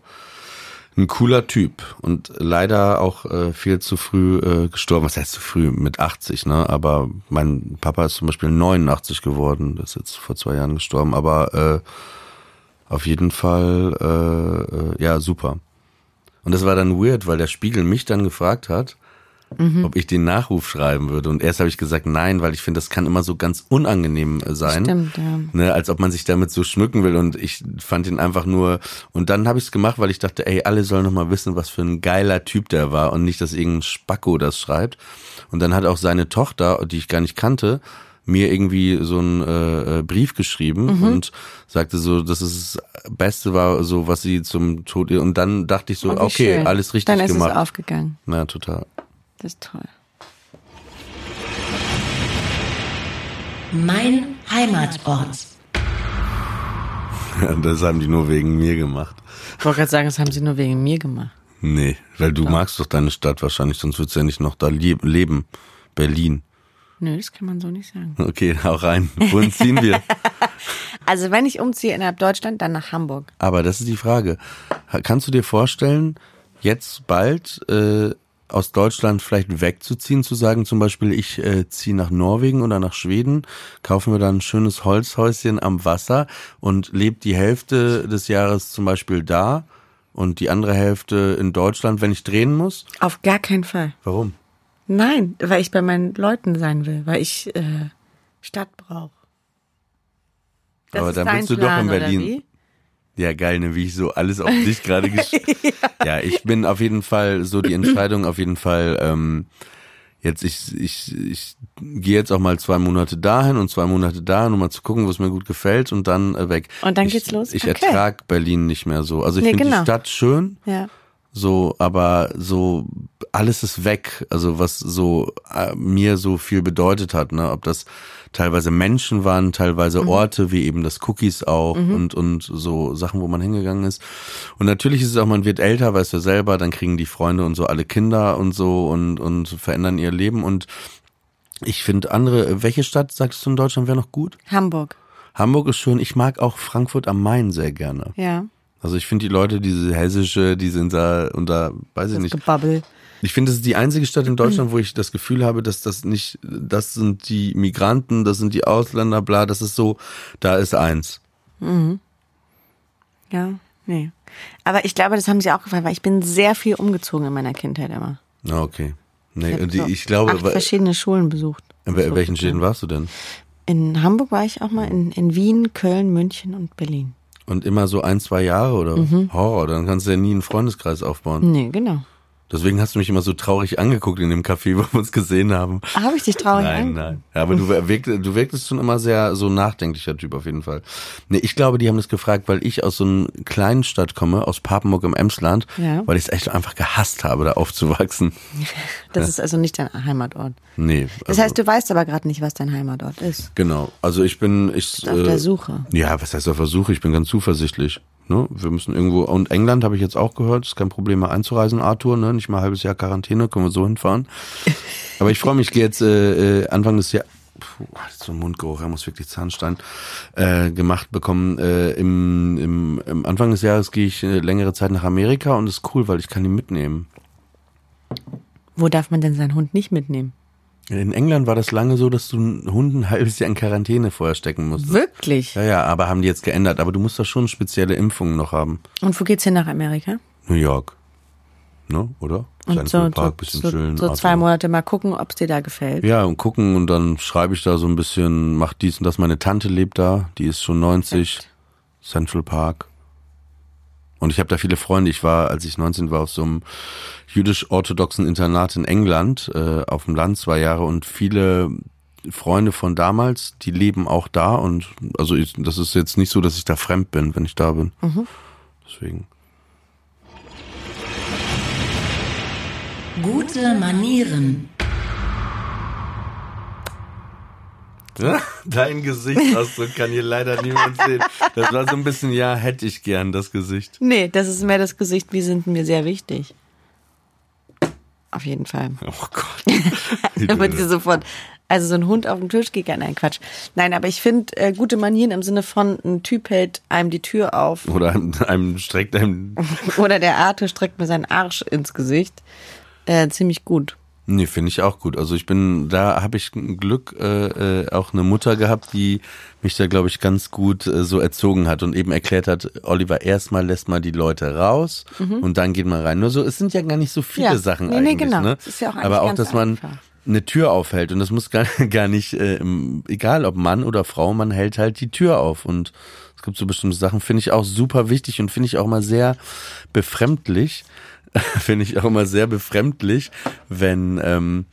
ein cooler Typ und leider auch äh, viel zu früh äh, gestorben. Was heißt zu früh? Mit 80, ne? Aber mein Papa ist zum Beispiel 89 geworden, der ist jetzt vor zwei Jahren gestorben, aber äh, auf jeden Fall äh, äh, ja super. Und das war dann weird, weil der Spiegel mich dann gefragt hat, ob ich den Nachruf schreiben würde. Und erst habe ich gesagt, nein, weil ich finde, das kann immer so ganz unangenehm sein. Stimmt, ja. Ne, als ob man sich damit so schmücken will. Und ich fand ihn einfach nur. Und dann habe ich es gemacht, weil ich dachte, ey, alle sollen noch mal wissen, was für ein geiler Typ der war und nicht, dass irgendein Spacko das schreibt. Und dann hat auch seine Tochter, die ich gar nicht kannte, mir irgendwie so einen äh, äh, Brief geschrieben Mhm. und sagte so, dass es das Beste war, so was sie zum Tod. Und dann dachte ich so, Oh, okay, schön. alles richtig Dann ist gemacht. es aufgegangen. Na, total. Das ist toll. Mein Heimatort. Das haben die nur wegen mir gemacht. Ich wollte gerade sagen, das haben sie nur wegen mir gemacht. Nee, weil du magst doch deine Stadt wahrscheinlich, sonst würdest du ja nicht noch da leben. Berlin. Nö, das kann man so nicht sagen. Okay, hau rein. Wohin ziehen wir? (laughs) Also wenn ich umziehe innerhalb Deutschland, dann nach Hamburg. Aber das ist die Frage. Kannst du dir vorstellen, jetzt bald äh, aus Deutschland vielleicht wegzuziehen, zu sagen zum Beispiel, ich äh, ziehe nach Norwegen oder nach Schweden, kaufen wir da ein schönes Holzhäuschen am Wasser und lebt die Hälfte des Jahres zum Beispiel da und die andere Hälfte in Deutschland, wenn ich drehen muss? Auf gar keinen Fall. Warum? Nein, weil ich bei meinen Leuten sein will, weil ich äh, Stadt brauche. Aber dann bist du doch in Berlin. Ja, geil, ne, wie ich so alles auf (laughs) dich gerade gesch... ja. ich bin auf jeden Fall so die Entscheidung auf jeden Fall ähm, jetzt ich ich ich gehe jetzt auch mal zwei Monate dahin und zwei Monate dahin, um mal zu gucken, was mir gut gefällt und dann äh, weg. Und dann ich, geht's los? Ich Okay. ertrag Berlin nicht mehr so. Also ich Nee, finde genau. die Stadt schön, Ja. So, aber so alles ist weg, also was so äh, mir so viel bedeutet hat, ne, ob das teilweise Menschen waren, teilweise Orte, wie eben das Cookies auch und und so Sachen, wo man hingegangen ist. Und natürlich ist es auch, man wird älter, weißt du selber, dann kriegen die Freunde und so alle Kinder und so und und verändern ihr Leben und ich finde andere, welche Stadt sagst du in Deutschland wäre noch gut? Hamburg. Hamburg ist schön. Ich mag auch Frankfurt am Main sehr gerne. Ja. Also ich finde die Leute, diese hessische, die sind da unter, weiß ich Das nicht. Gebabbel. Ich finde, es ist die einzige Stadt in Deutschland, (clears throat) wo ich das Gefühl habe, dass das nicht, das sind die Migranten, das sind die Ausländer, bla, das ist so, da ist eins. Ja, nee. Aber ich glaube, das haben sie auch gefallen, weil ich bin sehr viel umgezogen in meiner Kindheit immer. Ah, okay. Nee, Ich, die, so ich glaube, acht verschiedene Schulen besucht. in wel- welchen Städten warst du denn? In Hamburg war ich auch mal, in, in Wien, Köln, München und Berlin. Und immer so ein, zwei Jahre oder Mhm. Horror, dann kannst du ja nie einen Freundeskreis aufbauen. Nee, genau. Deswegen hast du mich immer so traurig angeguckt in dem Café, (laughs) wo wir uns gesehen haben. Habe ich dich traurig Nein, angeguckt? nein. Ja, aber du, wirkt, du wirktest schon immer sehr so nachdenklicher Typ auf jeden Fall. Nee, ich glaube, die haben das gefragt, weil ich aus so einer kleinen Stadt komme, aus Papenburg im Emsland, Ja. weil ich es echt einfach gehasst habe, da aufzuwachsen. (laughs) Das ist also nicht dein Heimatort. Nee. Das also, heißt, du weißt aber gerade nicht, was dein Heimatort ist. Genau. Also ich bin, ich. Auf der Suche. Ja, was heißt auf der Suche? Ich bin ganz zuversichtlich. Ne? Wir müssen irgendwo, und England habe ich jetzt auch gehört, ist kein Problem mal einzureisen, Arthur, ne? Nicht mal ein halbes Jahr Quarantäne, können wir so hinfahren. (laughs) Aber ich freue mich, ich gehe jetzt äh, äh, Anfang des Jahres, puh, so ein Mundgeruch, er muss wirklich Zahnstein äh, gemacht bekommen. Äh, im, im, Im Anfang des Jahres gehe ich äh, längere Zeit nach Amerika und das ist cool, weil ich kann ihn mitnehmen. Wo darf man denn seinen Hund nicht mitnehmen? In England war das lange so, dass du einen Hund ein halbes Jahr in Quarantäne vorher stecken musstest. Wirklich? Ja, ja, aber haben die jetzt geändert. Aber du musst da schon spezielle Impfungen noch haben. Und wo geht's hin nach Amerika? New York. ne? Oder? Und Central so, Park, so, bisschen so, chillen. so zwei. Monate mal gucken, ob es dir da gefällt. Ja, und gucken und dann schreibe ich da so ein bisschen, mach dies und das. Meine Tante lebt da, die ist schon 90, Central Park. Und ich habe da viele Freunde. Ich war, als ich 19 war, auf so einem jüdisch-orthodoxen Internat in England, äh, auf dem Land zwei Jahre und viele Freunde von damals, die leben auch da und also ich, das ist jetzt nicht so, dass ich da fremd bin, wenn ich da bin. Deswegen. Gute Manieren. (laughs) Dein Gesichtsausdruck kann hier leider niemand sehen. Das war so ein bisschen, ja, hätte ich gern das Gesicht. Nee, das ist mehr das Gesicht, wir sind mir sehr wichtig. Auf jeden Fall. Oh Gott. (laughs) Damit sie sofort, also so ein Hund auf dem Tisch geht gar nein, Quatsch. Nein, aber ich finde äh, gute Manieren im Sinne von, ein Typ hält einem die Tür auf Oder einem, einem streckt einem. (laughs) oder der Arthur streckt mir seinen Arsch ins Gesicht. Äh, ziemlich gut. Nee, finde ich auch gut. Also ich bin, da habe ich Glück äh, äh, auch eine Mutter gehabt, die mich da, glaube ich, ganz gut äh, so erzogen hat und eben erklärt hat, Oliver, erstmal lässt mal die Leute raus und dann geht man rein. Nur so, es sind ja gar nicht so viele Mhm. Ja. Sachen Nee, nee, eigentlich. genau. Ne? Ja auch Aber auch, dass man einfach. eine Tür aufhält und das muss gar, (laughs) gar nicht, äh, egal ob Mann oder Frau, man hält halt die Tür auf und es gibt so bestimmte Sachen, finde ich auch super wichtig und finde ich auch mal sehr befremdlich, (laughs) finde ich auch immer sehr befremdlich, wenn ähm,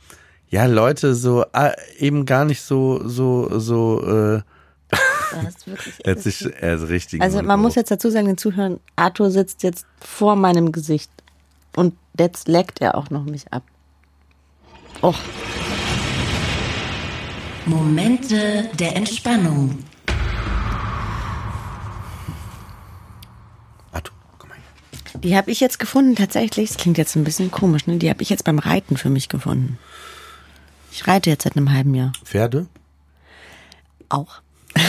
ja Leute so ah, eben gar nicht so so so äh, Das ist wirklich (laughs) er hat sich er ist richtig. Also man muss jetzt dazu sagen, den Zuhörern, Arthur sitzt jetzt vor meinem Gesicht und jetzt leckt er auch noch mich ab. Och, Momente der Entspannung. Arthur, komm mal. her. Die habe ich jetzt gefunden tatsächlich. Das klingt jetzt ein bisschen komisch, ne? Die habe ich jetzt beim Reiten für mich gefunden. Ich reite jetzt seit einem halben Jahr. Pferde? Auch. (laughs)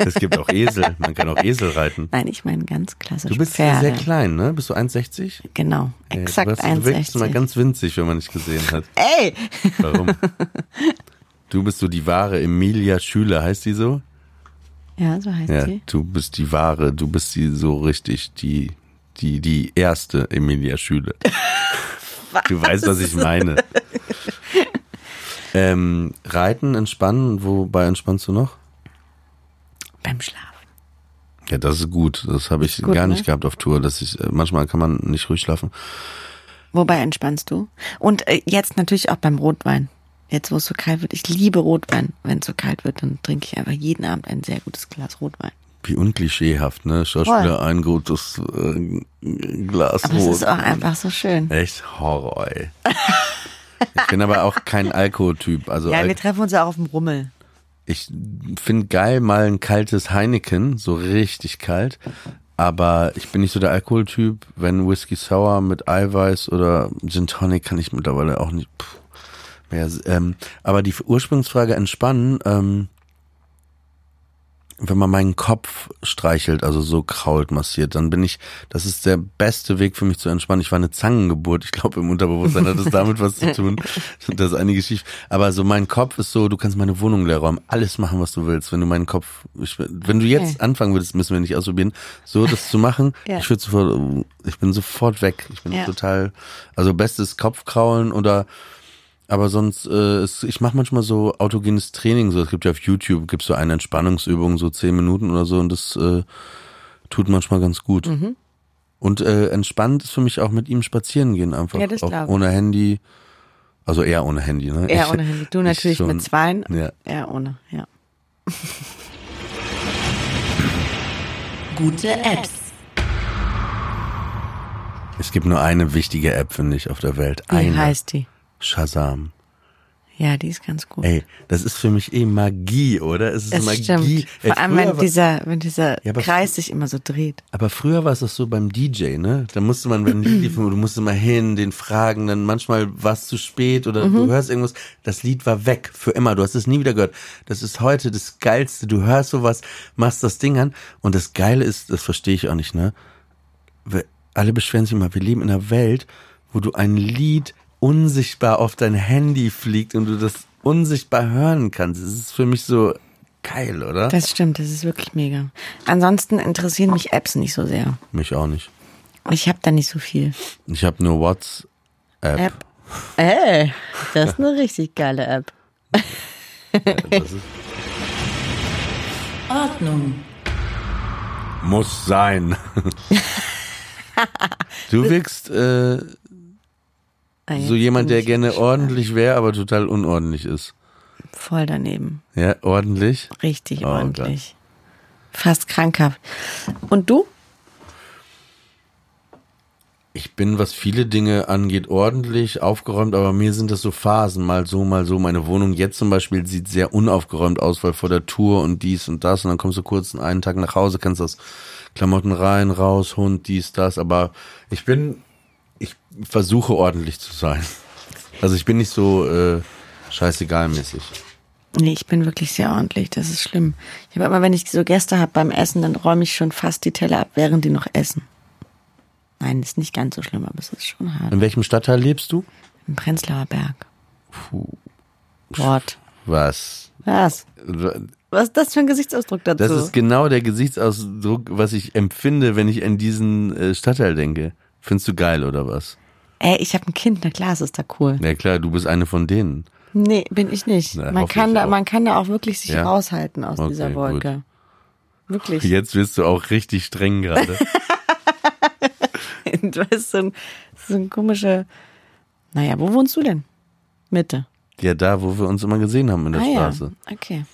Es gibt auch Esel. Man kann auch Esel reiten. Nein, ich meine ganz klassisch Du bist Pferde. sehr klein, ne? Bist du 1,60? Genau, Ey, exakt du, hast- du wirkst mal 1,60. ganz winzig, wenn man dich gesehen hat. Ey! Warum? (laughs) Du bist so die wahre Emilia Schüler, heißt die so? Ja, so heißt Ja, sie. du bist die wahre, du bist die so richtig, die, die, die erste Emilia Schüler. (laughs) Du weißt, was ich meine. ähm, Reiten, entspannen, wobei entspannst du noch? Beim Schlafen. Ja, das ist gut. Das habe ich gut, gar ne? nicht gehabt auf Tour. Dass ich, äh, manchmal kann man nicht ruhig schlafen. Wobei entspannst du? Und äh, jetzt natürlich auch beim Rotwein. Jetzt, wo es so kalt wird. Ich liebe Rotwein. Wenn es so kalt wird, dann trinke ich einfach jeden Abend ein sehr gutes Glas Rotwein. Wie unklischeehaft, ne? Schauspieler, ein gutes äh, Glas Aber es Rot. ist auch einfach so schön. Echt Horror, ey. Ich bin aber auch kein Alkoholtyp. Also Ja, Al wir treffen uns ja auch auf dem Rummel. ich finde geil mal ein kaltes Heineken, so richtig kalt. Aber ich bin nicht so der Alkoholtyp. Wenn Whisky Sour mit Eiweiß oder Gin Tonic kann ich mittlerweile auch nicht pff, mehr. Ähm, aber die Ursprungsfrage entspannen, ähm, wenn man meinen Kopf streichelt, also so krault, massiert, dann bin ich, das ist der beste Weg für mich zu entspannen. Ich war eine Zangengeburt. Ich glaube, im Unterbewusstsein hat es damit was zu (laughs) tun. Das ist einige schief. Aber so mein Kopf ist so, du kannst meine Wohnung leer räumen, alles machen, was du willst. Wenn du meinen Kopf, ich, wenn du jetzt Okay. anfangen würdest, müssen wir nicht ausprobieren, so das zu machen, (laughs) Ja. ich würde sofort, ich bin sofort weg. Ich bin Ja. total, also bestes Kopfkraulen oder aber sonst, äh, es, ich mache manchmal so autogenes Training. So, es gibt ja auf YouTube gibt's so eine Entspannungsübung, so zehn Minuten oder so, und das äh, tut manchmal ganz gut. Mhm. Und äh, entspannt ist für mich auch mit ihm spazieren gehen, einfach Ja, das auch ich. ohne Handy. Also eher ohne Handy, ne? Eher Ich- (laughs) ohne Handy. Du ich natürlich schon. mit zweien. Ja. Er ohne, ja. (laughs) Gute Apps. Es gibt nur eine wichtige App, finde ich, auf der Welt. Wie Eine. heißt die? Shazam. Ja, die ist ganz gut. Ey, das ist für mich eh Magie, oder? Es ist das Magie. stimmt. Ey, Vor allem, früher wenn war- dieser, wenn dieser Ja, Kreis sich immer so dreht. Aber früher war es doch so beim DJ, ne? Da musste man, wenn Lied lief, (clears throat) du musst immer hin, den fragen, dann manchmal war es zu spät oder du hörst irgendwas, das Lied war weg, für immer, du hast es nie wieder gehört. Das ist heute das Geilste, du hörst sowas, machst das Ding an und das Geile ist, das verstehe ich auch nicht, ne? Wir- Alle beschweren sich immer, wir leben in einer Welt, wo du ein Lied unsichtbar auf dein Handy fliegt und du das unsichtbar hören kannst. Das ist für mich so geil, oder? Das stimmt, das ist wirklich mega. Ansonsten interessieren mich Apps nicht so sehr. mich auch nicht. Ich habe da nicht so viel. Ich habe nur WhatsApp. App. Ey, das ist eine richtig geile App. Ist, Ordnung. muss sein. (laughs) du wirkst äh, Ah, jetzt so jemand, der gerne ordentlich wäre, aber total unordentlich ist. Voll daneben. Ja, ordentlich. Richtig Oh ordentlich. Fast krankhaft. Und du? Ich bin, was viele Dinge angeht, ordentlich aufgeräumt, aber mir sind das so Phasen, mal so, mal so. Meine Wohnung jetzt zum Beispiel sieht sehr unaufgeräumt aus, weil vor der Tour und dies und das und dann kommst du kurz einen Tag nach Hause, kannst das Klamotten rein, raus, Hund, dies, das, aber ich bin, ich versuche ordentlich zu sein. Also ich bin nicht so äh, scheißegalmäßig. Nee, ich bin wirklich sehr ordentlich. Das ist schlimm. Ich habe immer, wenn ich so Gäste habe beim Essen, dann räume ich schon fast die Teller ab, während die noch essen. Nein, ist nicht ganz so schlimm, aber es ist schon hart. In welchem Stadtteil lebst du? Im Prenzlauer Berg. Wort. Was? Was? Was ist das für ein Gesichtsausdruck dazu? Das ist genau der Gesichtsausdruck, was ich empfinde, wenn ich an diesen äh, Stadtteil denke. Findest du geil oder was? Ey, ich habe ein Kind, na klar, es ist da cool. Ja klar, du bist eine von denen. Nee, bin ich nicht. Na, man kann da, auch. man kann da auch wirklich sich Ja? raushalten aus Okay, dieser gut. Wolke. Wirklich. Jetzt bist du auch richtig streng gerade. (laughs) Du bist so ein, so ein komischer. Naja, wo wohnst du denn? Mitte. ja, da, wo wir uns immer gesehen haben in der ah Straße. ja, okay.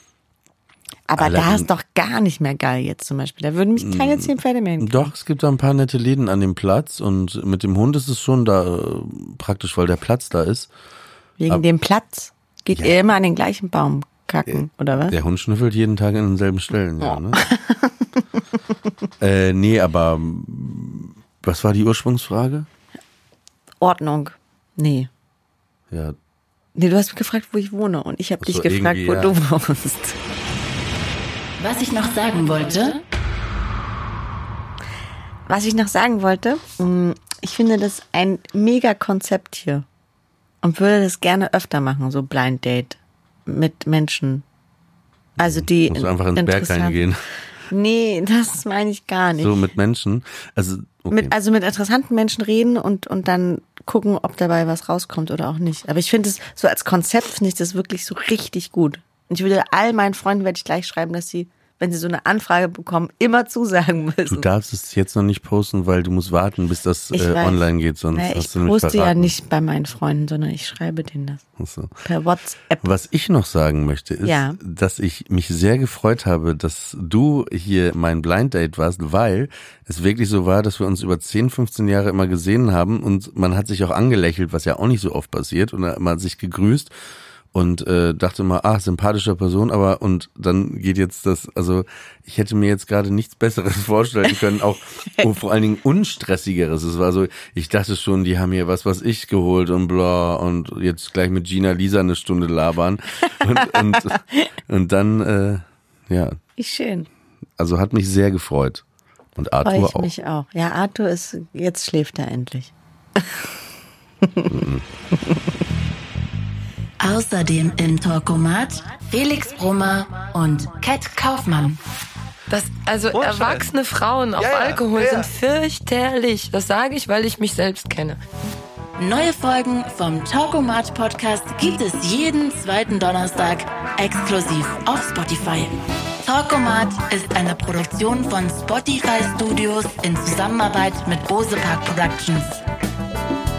Aber Alle- da ist doch gar nicht mehr geil jetzt zum Beispiel. Da würden mich keine zehn Pferde mehr hinkriegen. Doch, es gibt da ein paar nette Läden an dem Platz und mit dem Hund ist es schon da äh, praktisch, weil der Platz da ist. Wegen dem Platz. Geht ihr immer an den gleichen Baum kacken, oder was? Der Hund schnüffelt jeden Tag in denselben Stellen, ja, ne? (laughs) äh, nee, aber mm, was war die Ursprungsfrage? Ordnung. Nee. Ja, Nee, du hast mich gefragt, wo ich wohne und ich habe dich gefragt, wo ja. du (laughs) wohnst. Was ich noch sagen wollte, Was ich noch sagen wollte, mh, ich finde das ein mega Konzept hier und würde das gerne öfter machen, so Blind Date mit Menschen. Also die musst du einfach ins Berg reingehen. Nee, das meine ich gar nicht. So mit Menschen. Also, okay. Mit, also mit interessanten Menschen reden und, und dann gucken, ob dabei was rauskommt oder auch nicht. Aber ich finde es so als Konzept finde ich das wirklich so richtig gut. Und ich würde all meinen Freunden werde ich gleich schreiben, dass sie, wenn sie so eine Anfrage bekommen, immer zusagen Du müssen. darfst es jetzt noch nicht posten, weil du musst warten, bis das Ich äh, weiß. online geht, sonst ich hast du nämlich poste ja nicht bei meinen Freunden, sondern ich schreibe denen das Ach so. per WhatsApp. Was ich noch sagen möchte, ist, Ja. dass ich mich sehr gefreut habe, dass du hier mein Blind Date warst, weil es wirklich so war, dass wir uns über 10, 15 Jahre immer gesehen haben und man hat sich auch angelächelt, was ja auch nicht so oft passiert und man hat sich gegrüßt und äh, dachte mal, ach, sympathischer Person, aber und dann geht jetzt das, also ich hätte mir jetzt gerade nichts Besseres (laughs) vorstellen können, auch oh, vor allen Dingen unstressigeres. Es war so, ich dachte schon, die haben hier was, was ich geholt und bla und jetzt gleich mit Gina Lisa eine Stunde labern und und, und dann äh, ja, Wie schön. also hat mich sehr gefreut und Arthur ich auch. mich auch. Ja, Arthur ist, jetzt schläft er endlich. (laughs) außerdem im Talkomat Felix Brummer und Kat Kaufmann. Das, also erwachsene Frauen auf Alkohol sind fürchterlich. Das sage ich, weil ich mich selbst kenne. Neue Folgen vom Talkomat Podcast gibt es jeden zweiten Donnerstag exklusiv auf Spotify. Talkomat ist eine Produktion von Spotify Studios in Zusammenarbeit mit Bose Park Productions.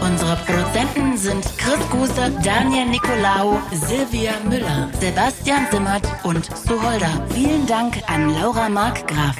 Unsere Produzenten sind Chris Guse, Daniel Nicolaou, Silvia Müller, Sebastian Simmert und Suholder. Vielen Dank an Laura Markgraf.